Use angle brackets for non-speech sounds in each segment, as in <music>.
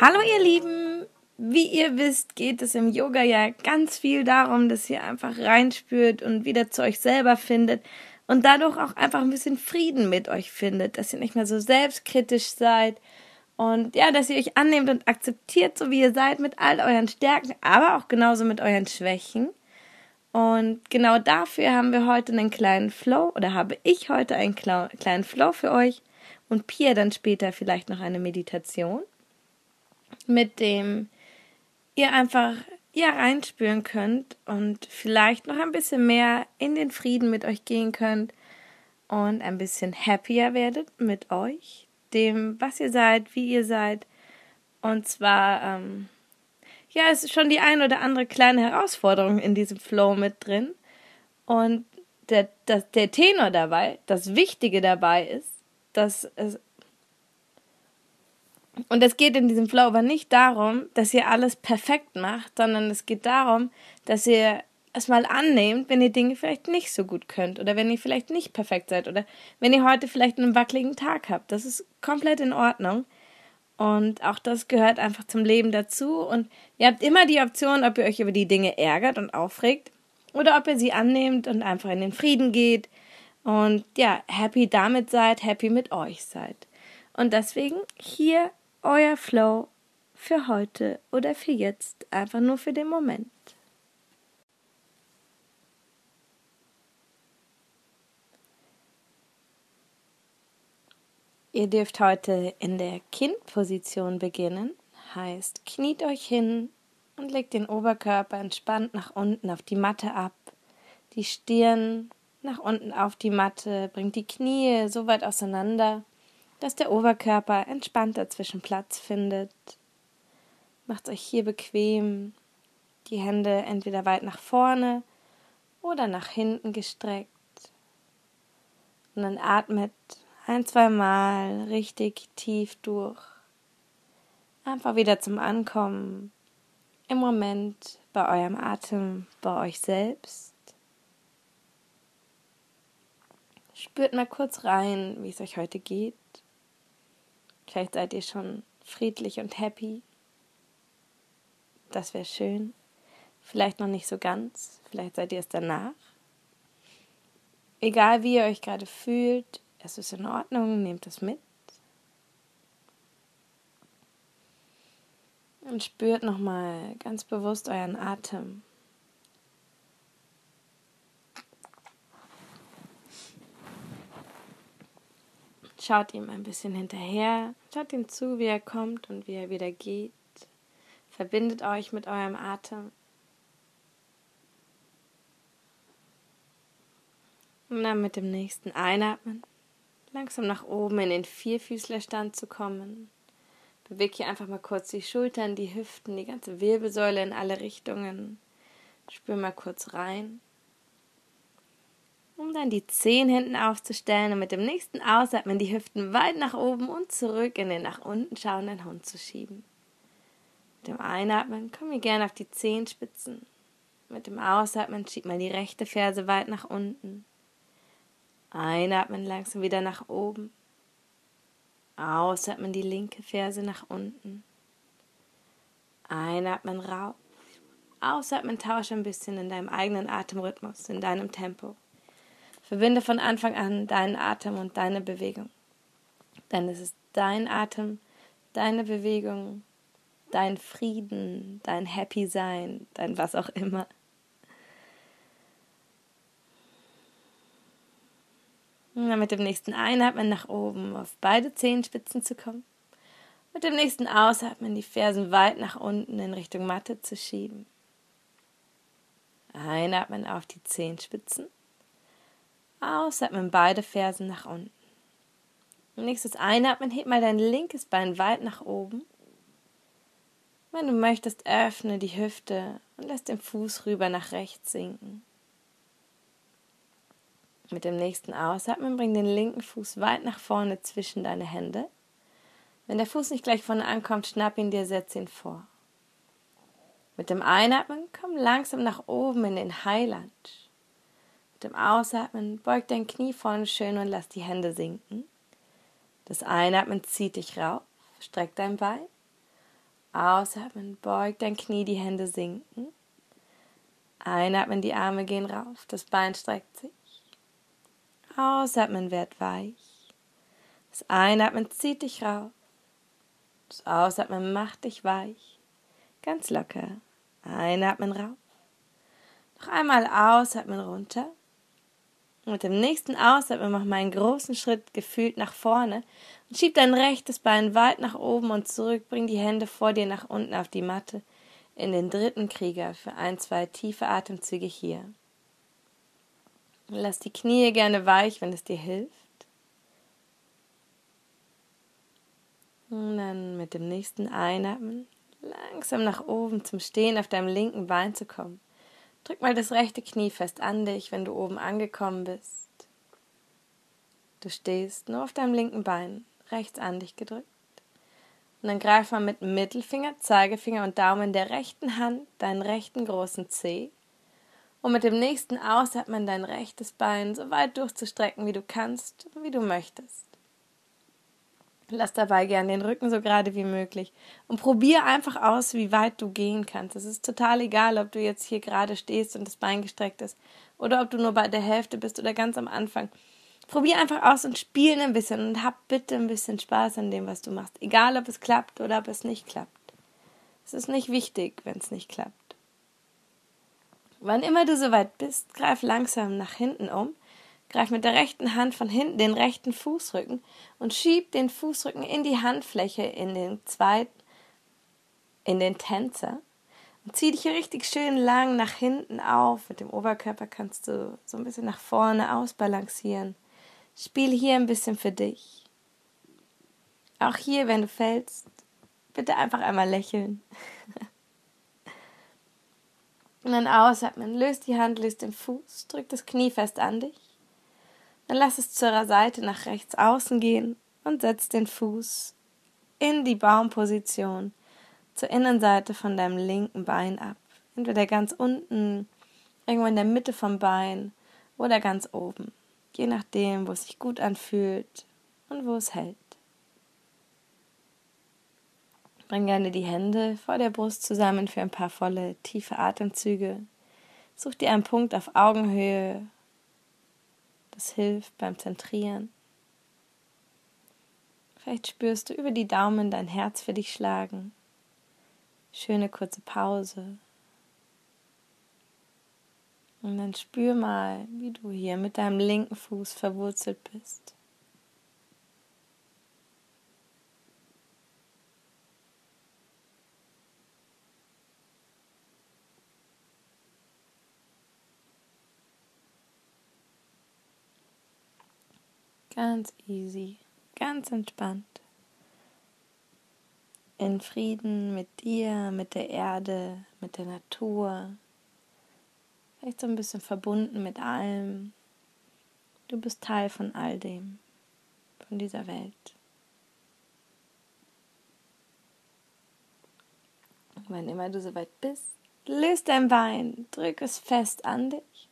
Hallo ihr Lieben! Wie ihr wisst, geht es im Yoga ja ganz viel darum, dass ihr einfach reinspürt und wieder zu euch selber findet und dadurch auch einfach ein bisschen Frieden mit euch findet, dass ihr nicht mehr so selbstkritisch seid und ja, dass ihr euch annehmt und akzeptiert, so wie ihr seid, mit all euren Stärken, aber auch genauso mit euren Schwächen. Und genau dafür haben wir heute einen kleinen Flow oder habe ich heute einen kleinen Flow für euch und Pia dann später vielleicht noch eine Meditation mit dem ihr einfach ja reinspüren könnt und vielleicht noch ein bisschen mehr in den Frieden mit euch gehen könnt und ein bisschen happier werdet mit euch, dem, was ihr seid, wie ihr seid. Und zwar, ähm, ja, es ist schon die ein oder andere kleine Herausforderung in diesem Flow mit drin. Und der, der, der Tenor dabei, das Wichtige dabei ist, dass es und es geht in diesem Flow aber nicht darum, dass ihr alles perfekt macht, sondern es geht darum, dass ihr es mal annehmt, wenn ihr Dinge vielleicht nicht so gut könnt oder wenn ihr vielleicht nicht perfekt seid oder wenn ihr heute vielleicht einen wackeligen Tag habt. Das ist komplett in Ordnung. Und auch das gehört einfach zum Leben dazu. Und ihr habt immer die Option, ob ihr euch über die Dinge ärgert und aufregt oder ob ihr sie annehmt und einfach in den Frieden geht und ja, happy damit seid, happy mit euch seid. Und deswegen hier euer Flow für heute oder für jetzt, einfach nur für den Moment. Ihr dürft heute in der Kindposition beginnen, heißt kniet euch hin und legt den Oberkörper entspannt nach unten auf die Matte ab, die Stirn nach unten auf die Matte, bringt die Knie so weit auseinander, dass der Oberkörper entspannt dazwischen Platz findet. Macht euch hier bequem, die Hände entweder weit nach vorne oder nach hinten gestreckt. Und dann atmet ein, zwei Mal richtig tief durch. Einfach wieder zum Ankommen im Moment bei eurem Atem, bei euch selbst. Spürt mal kurz rein, wie es euch heute geht. Vielleicht seid ihr schon friedlich und happy. Das wäre schön. Vielleicht noch nicht so ganz. Vielleicht seid ihr es danach. Egal wie ihr euch gerade fühlt, es ist in Ordnung, nehmt es mit. Und spürt nochmal ganz bewusst euren Atem. Schaut ihm ein bisschen hinterher, schaut ihm zu, wie er kommt und wie er wieder geht. Verbindet euch mit eurem Atem. Und dann mit dem nächsten Einatmen langsam nach oben in den Vierfüßlerstand zu kommen. Beweg hier einfach mal kurz die Schultern, die Hüften, die ganze Wirbelsäule in alle Richtungen. Spür mal kurz rein um dann die Zehen hinten aufzustellen und mit dem nächsten Ausatmen die Hüften weit nach oben und zurück in den nach unten schauenden Hund zu schieben. Mit dem Einatmen kommen wir gerne auf die Zehenspitzen. Mit dem Ausatmen schiebt man die rechte Ferse weit nach unten. Einatmen langsam wieder nach oben. Ausatmen die linke Ferse nach unten. Einatmen rauf. Ausatmen tausche ein bisschen in deinem eigenen Atemrhythmus, in deinem Tempo. Verbinde von Anfang an deinen Atem und deine Bewegung. Denn es ist dein Atem, deine Bewegung, dein Frieden, dein Happy Sein, dein was auch immer. Und dann mit dem nächsten Einatmen nach oben auf beide Zehenspitzen zu kommen. Mit dem nächsten Ausatmen die Fersen weit nach unten in Richtung Matte zu schieben. Einatmen auf die Zehenspitzen. Ausatmen, beide Fersen nach unten. Nächstes Einatmen, heb mal dein linkes Bein weit nach oben. Wenn du möchtest, öffne die Hüfte und lass den Fuß rüber nach rechts sinken. Mit dem nächsten Ausatmen bring den linken Fuß weit nach vorne zwischen deine Hände. Wenn der Fuß nicht gleich vorne ankommt, schnapp ihn dir, setz ihn vor. Mit dem Einatmen komm langsam nach oben in den Lunge dem Ausatmen beug dein Knie vorne schön und lass die Hände sinken. Das Einatmen zieht dich rauf, streck dein Bein. Ausatmen, beugt dein Knie, die Hände sinken. Einatmen, die Arme gehen rauf, das Bein streckt sich. Ausatmen, werd weich. Das Einatmen zieht dich rauf. Das Ausatmen macht dich weich. Ganz locker. Einatmen rauf. Noch einmal ausatmen runter. Und mit dem nächsten Ausatmen mach mal einen großen Schritt gefühlt nach vorne und schieb dein rechtes Bein weit nach oben und zurück. Bring die Hände vor dir nach unten auf die Matte in den dritten Krieger für ein, zwei tiefe Atemzüge hier. Lass die Knie gerne weich, wenn es dir hilft. Und dann mit dem nächsten Einatmen langsam nach oben zum Stehen auf deinem linken Bein zu kommen. Drück mal das rechte Knie fest an dich, wenn du oben angekommen bist. Du stehst nur auf deinem linken Bein, rechts an dich gedrückt. Und dann greif mal mit Mittelfinger, Zeigefinger und Daumen der rechten Hand deinen rechten großen Zeh. Und mit dem nächsten Ausatmen dein rechtes Bein so weit durchzustrecken, wie du kannst, wie du möchtest. Lass dabei gern den Rücken so gerade wie möglich und probier einfach aus, wie weit du gehen kannst. Es ist total egal, ob du jetzt hier gerade stehst und das Bein gestreckt ist oder ob du nur bei der Hälfte bist oder ganz am Anfang. Probier einfach aus und spiel ein bisschen und hab bitte ein bisschen Spaß an dem, was du machst. Egal, ob es klappt oder ob es nicht klappt. Es ist nicht wichtig, wenn es nicht klappt. Wann immer du soweit bist, greif langsam nach hinten um Greif mit der rechten Hand von hinten den rechten Fußrücken und schieb den Fußrücken in die Handfläche in den zweiten, in den Tänzer. Und zieh dich hier richtig schön lang nach hinten auf. Mit dem Oberkörper kannst du so ein bisschen nach vorne ausbalancieren. Spiel hier ein bisschen für dich. Auch hier, wenn du fällst, bitte einfach einmal lächeln. <laughs> Und dann ausatmen. Löst die Hand, löst den Fuß, drück das Knie fest an dich. Dann lass es zur Seite nach rechts außen gehen und setz den Fuß in die Baumposition zur Innenseite von deinem linken Bein ab. Entweder ganz unten, irgendwo in der Mitte vom Bein oder ganz oben. Je nachdem, wo es sich gut anfühlt und wo es hält. Bring gerne die Hände vor der Brust zusammen für ein paar volle, tiefe Atemzüge. Such dir einen Punkt auf Augenhöhe das hilft beim Zentrieren. Vielleicht spürst du über die Daumen dein Herz für dich schlagen. Schöne kurze Pause. Und dann spür mal, wie du hier mit deinem linken Fuß verwurzelt bist. Ganz easy, ganz entspannt. In Frieden mit dir, mit der Erde, mit der Natur. Vielleicht so ein bisschen verbunden mit allem. Du bist Teil von all dem, von dieser Welt. Wann immer du soweit bist, löst dein Bein, drück es fest an dich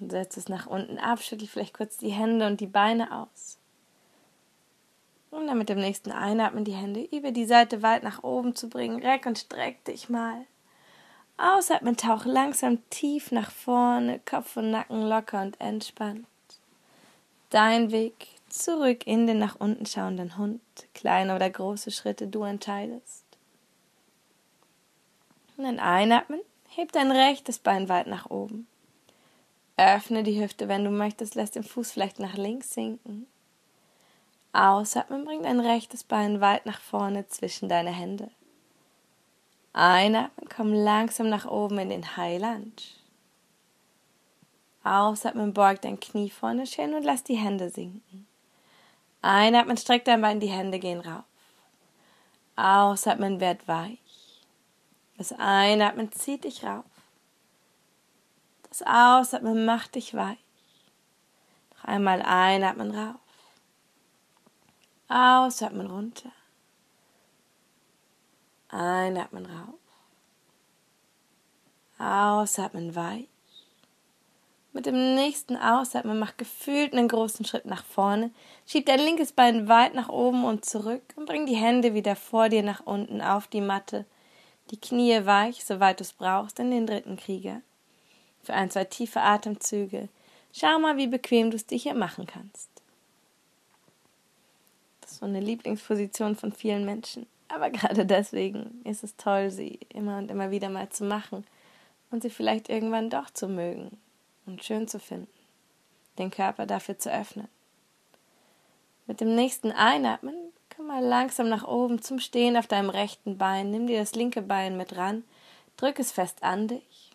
und setz es nach unten ab, schüttel vielleicht kurz die Hände und die Beine aus. Um dann mit dem nächsten Einatmen die Hände über die Seite weit nach oben zu bringen. Reck und streck dich mal. Ausatmen, tauch langsam tief nach vorne, Kopf und Nacken locker und entspannt. Dein Weg zurück in den nach unten schauenden Hund. Kleine oder große Schritte, du entscheidest. Und dann einatmen, heb dein rechtes Bein weit nach oben. Öffne die Hüfte, wenn du möchtest, lass den Fuß vielleicht nach links sinken. Ausatmen, bring dein rechtes Bein weit nach vorne zwischen deine Hände. Einatmen, komm langsam nach oben in den High Lunge. Ausatmen, beug dein Knie vorne schön und lass die Hände sinken. Einatmen, streck dein Bein, die Hände gehen rauf. Ausatmen, werd weich. Das Einatmen zieht dich rauf. Das Ausatmen macht dich weich. Noch einmal einatmen rauf. Ausatmen runter. Einatmen rauf. Ausatmen weich. Mit dem nächsten Ausatmen mach gefühlt einen großen Schritt nach vorne, schieb dein linkes Bein weit nach oben und zurück und bring die Hände wieder vor dir nach unten auf die Matte. Die Knie weich, soweit du es brauchst, in den dritten Krieger. Für ein, zwei tiefe Atemzüge. Schau mal, wie bequem du es dir hier machen kannst. Das ist so eine Lieblingsposition von vielen Menschen. Aber <laughs> gerade deswegen ist es toll, sie immer und immer wieder mal zu machen und sie vielleicht irgendwann doch zu mögen und schön zu finden, den Körper dafür zu öffnen. Mit dem nächsten Einatmen komm mal langsam nach oben zum Stehen auf deinem rechten Bein. Nimm dir das linke Bein mit ran, drück es fest an dich.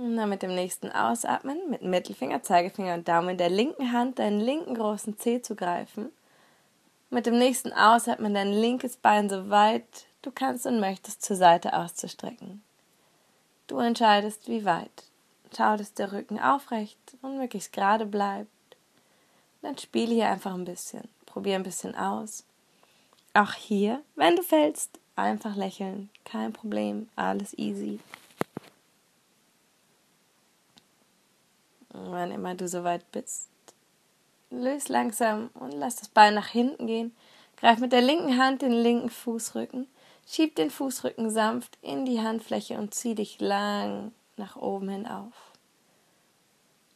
Und dann mit dem nächsten Ausatmen, mit Mittelfinger, Zeigefinger und Daumen in der linken Hand deinen linken großen Zeh zu greifen. Mit dem nächsten Ausatmen dein linkes Bein so weit du kannst und möchtest zur Seite auszustrecken. Du entscheidest, wie weit. Schau, dass der Rücken aufrecht und möglichst gerade bleibt. Dann spiele hier einfach ein bisschen. Probier ein bisschen aus. Auch hier, wenn du fällst, einfach lächeln. Kein Problem. Alles easy. Und wann immer du soweit bist, löse langsam und lass das Bein nach hinten gehen. Greif mit der linken Hand den linken Fußrücken Schieb den Fußrücken sanft in die Handfläche und zieh dich lang nach oben hin auf.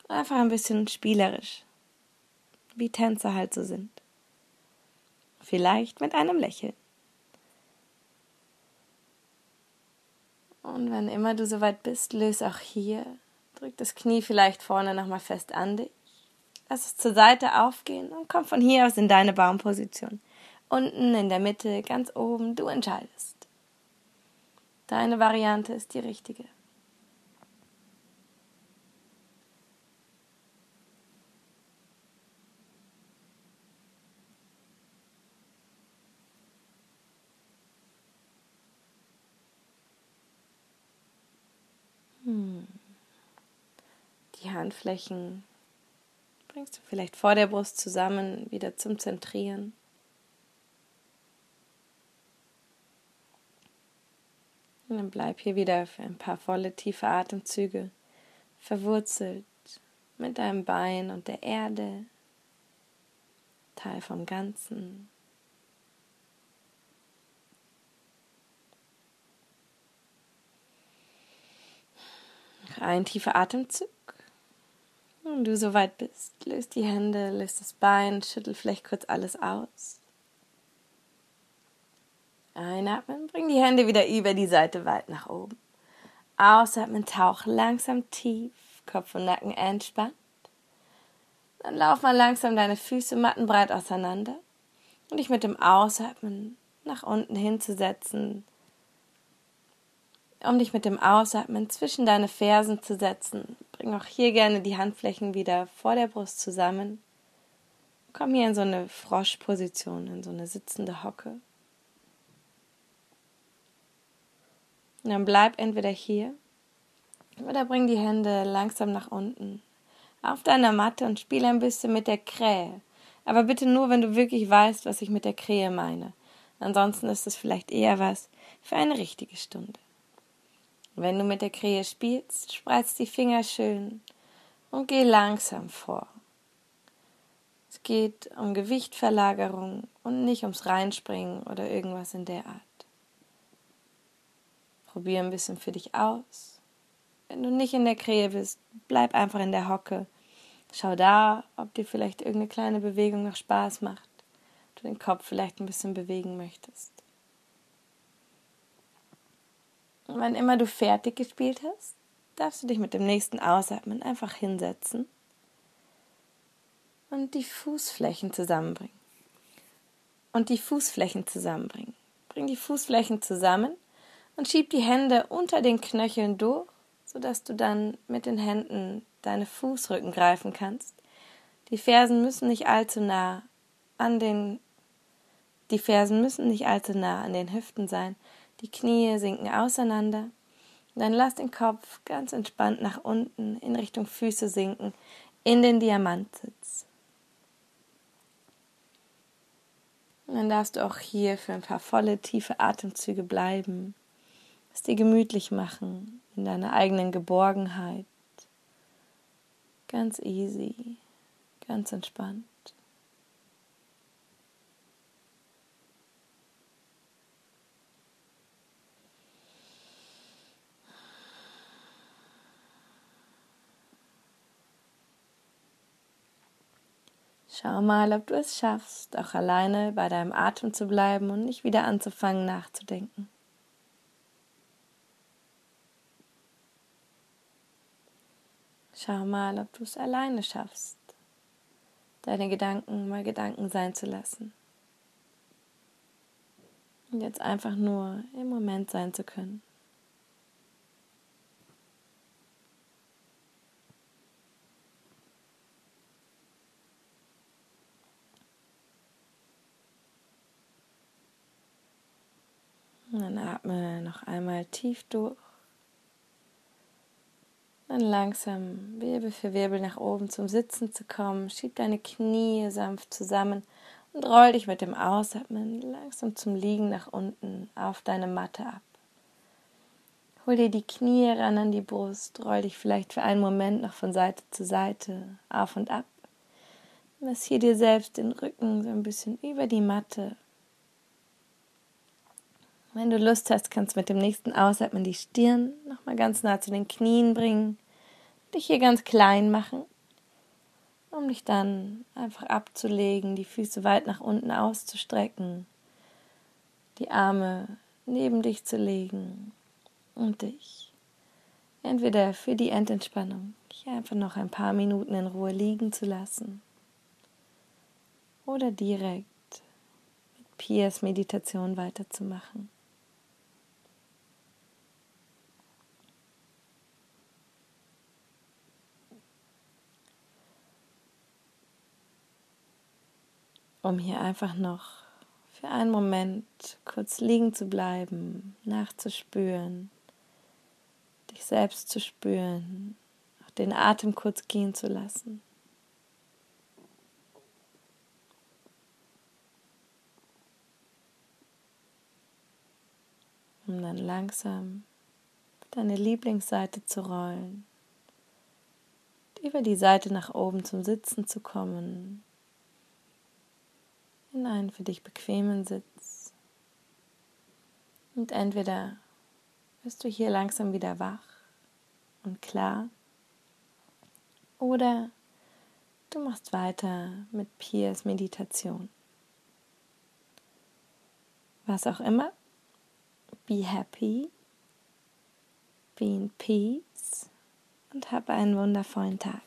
Einfach ein bisschen spielerisch, wie Tänzer halt so sind. Vielleicht mit einem Lächeln. Und wenn immer du soweit bist, löse auch hier. Drück das Knie vielleicht vorne nochmal fest an dich. Lass es zur Seite aufgehen und komm von hier aus in deine Baumposition. Unten, in der Mitte, ganz oben, du entscheidest. Deine Variante ist die richtige. Handflächen bringst du vielleicht vor der Brust zusammen, wieder zum Zentrieren. Und dann bleib hier wieder für ein paar volle, tiefe Atemzüge verwurzelt mit deinem Bein und der Erde, Teil vom Ganzen. ein tiefer Atemzug. Wenn du soweit bist, löst die Hände, löst das Bein, schüttel vielleicht kurz alles aus. Einatmen, bring die Hände wieder über die Seite weit nach oben. Ausatmen, tauch langsam tief, Kopf und Nacken entspannt. Dann lauf mal langsam deine Füße mattenbreit auseinander und dich mit dem Ausatmen nach unten hinzusetzen, um dich mit dem Ausatmen zwischen deine Fersen zu setzen. Bring auch hier gerne die Handflächen wieder vor der Brust zusammen. Komm hier in so eine Froschposition, in so eine sitzende Hocke. Und dann bleib entweder hier oder bring die Hände langsam nach unten auf deiner Matte und spiele ein bisschen mit der Krähe. Aber bitte nur, wenn du wirklich weißt, was ich mit der Krähe meine. Ansonsten ist es vielleicht eher was für eine richtige Stunde. Wenn du mit der Krähe spielst, spreiz die Finger schön und geh langsam vor. Es geht um Gewichtverlagerung und nicht ums Reinspringen oder irgendwas in der Art. Probier ein bisschen für dich aus. Wenn du nicht in der Krähe bist, bleib einfach in der Hocke. Schau da, ob dir vielleicht irgendeine kleine Bewegung noch Spaß macht. Du den Kopf vielleicht ein bisschen bewegen möchtest. Und wann immer du fertig gespielt hast, darfst du dich mit dem nächsten Ausatmen einfach hinsetzen und die Fußflächen zusammenbringen. Und die Fußflächen zusammenbringen. Bring die Fußflächen zusammen und schieb die Hände unter den Knöcheln durch, sodass du dann mit den Händen deine Fußrücken greifen kannst. Die Fersen müssen nicht allzu nah an den die Fersen müssen nicht allzu nah an den Hüften sein. Die Knie sinken auseinander. Dann lass den Kopf ganz entspannt nach unten in Richtung Füße sinken, in den Diamantsitz. Dann darfst du auch hier für ein paar volle, tiefe Atemzüge bleiben. es dir gemütlich machen in deiner eigenen Geborgenheit. Ganz easy, ganz entspannt. Schau mal, ob du es schaffst, auch alleine bei deinem Atem zu bleiben und nicht wieder anzufangen nachzudenken. Schau mal, ob du es alleine schaffst, deine Gedanken mal Gedanken sein zu lassen. Und jetzt einfach nur im Moment sein zu können. Und dann atme noch einmal tief durch. Dann langsam Wirbel für Wirbel nach oben zum Sitzen zu kommen. Schieb deine Knie sanft zusammen und roll dich mit dem Ausatmen langsam zum Liegen nach unten auf deine Matte ab. Hol dir die Knie ran an die Brust, roll dich vielleicht für einen Moment noch von Seite zu Seite auf und ab. Massier dir selbst den Rücken so ein bisschen über die Matte wenn du Lust hast, kannst du mit dem nächsten Ausatmen die Stirn nochmal ganz nah zu den Knien bringen, dich hier ganz klein machen, um dich dann einfach abzulegen, die Füße weit nach unten auszustrecken, die Arme neben dich zu legen und dich entweder für die Endentspannung hier einfach noch ein paar Minuten in Ruhe liegen zu lassen oder direkt mit Piers Meditation weiterzumachen. Um hier einfach noch für einen Moment kurz liegen zu bleiben, nachzuspüren, dich selbst zu spüren, auch den Atem kurz gehen zu lassen. Um dann langsam deine Lieblingsseite zu rollen, über die Seite nach oben zum Sitzen zu kommen, in einen für dich bequemen Sitz. Und entweder wirst du hier langsam wieder wach und klar oder du machst weiter mit Piers Meditation. Was auch immer, be happy, be in peace und hab einen wundervollen Tag.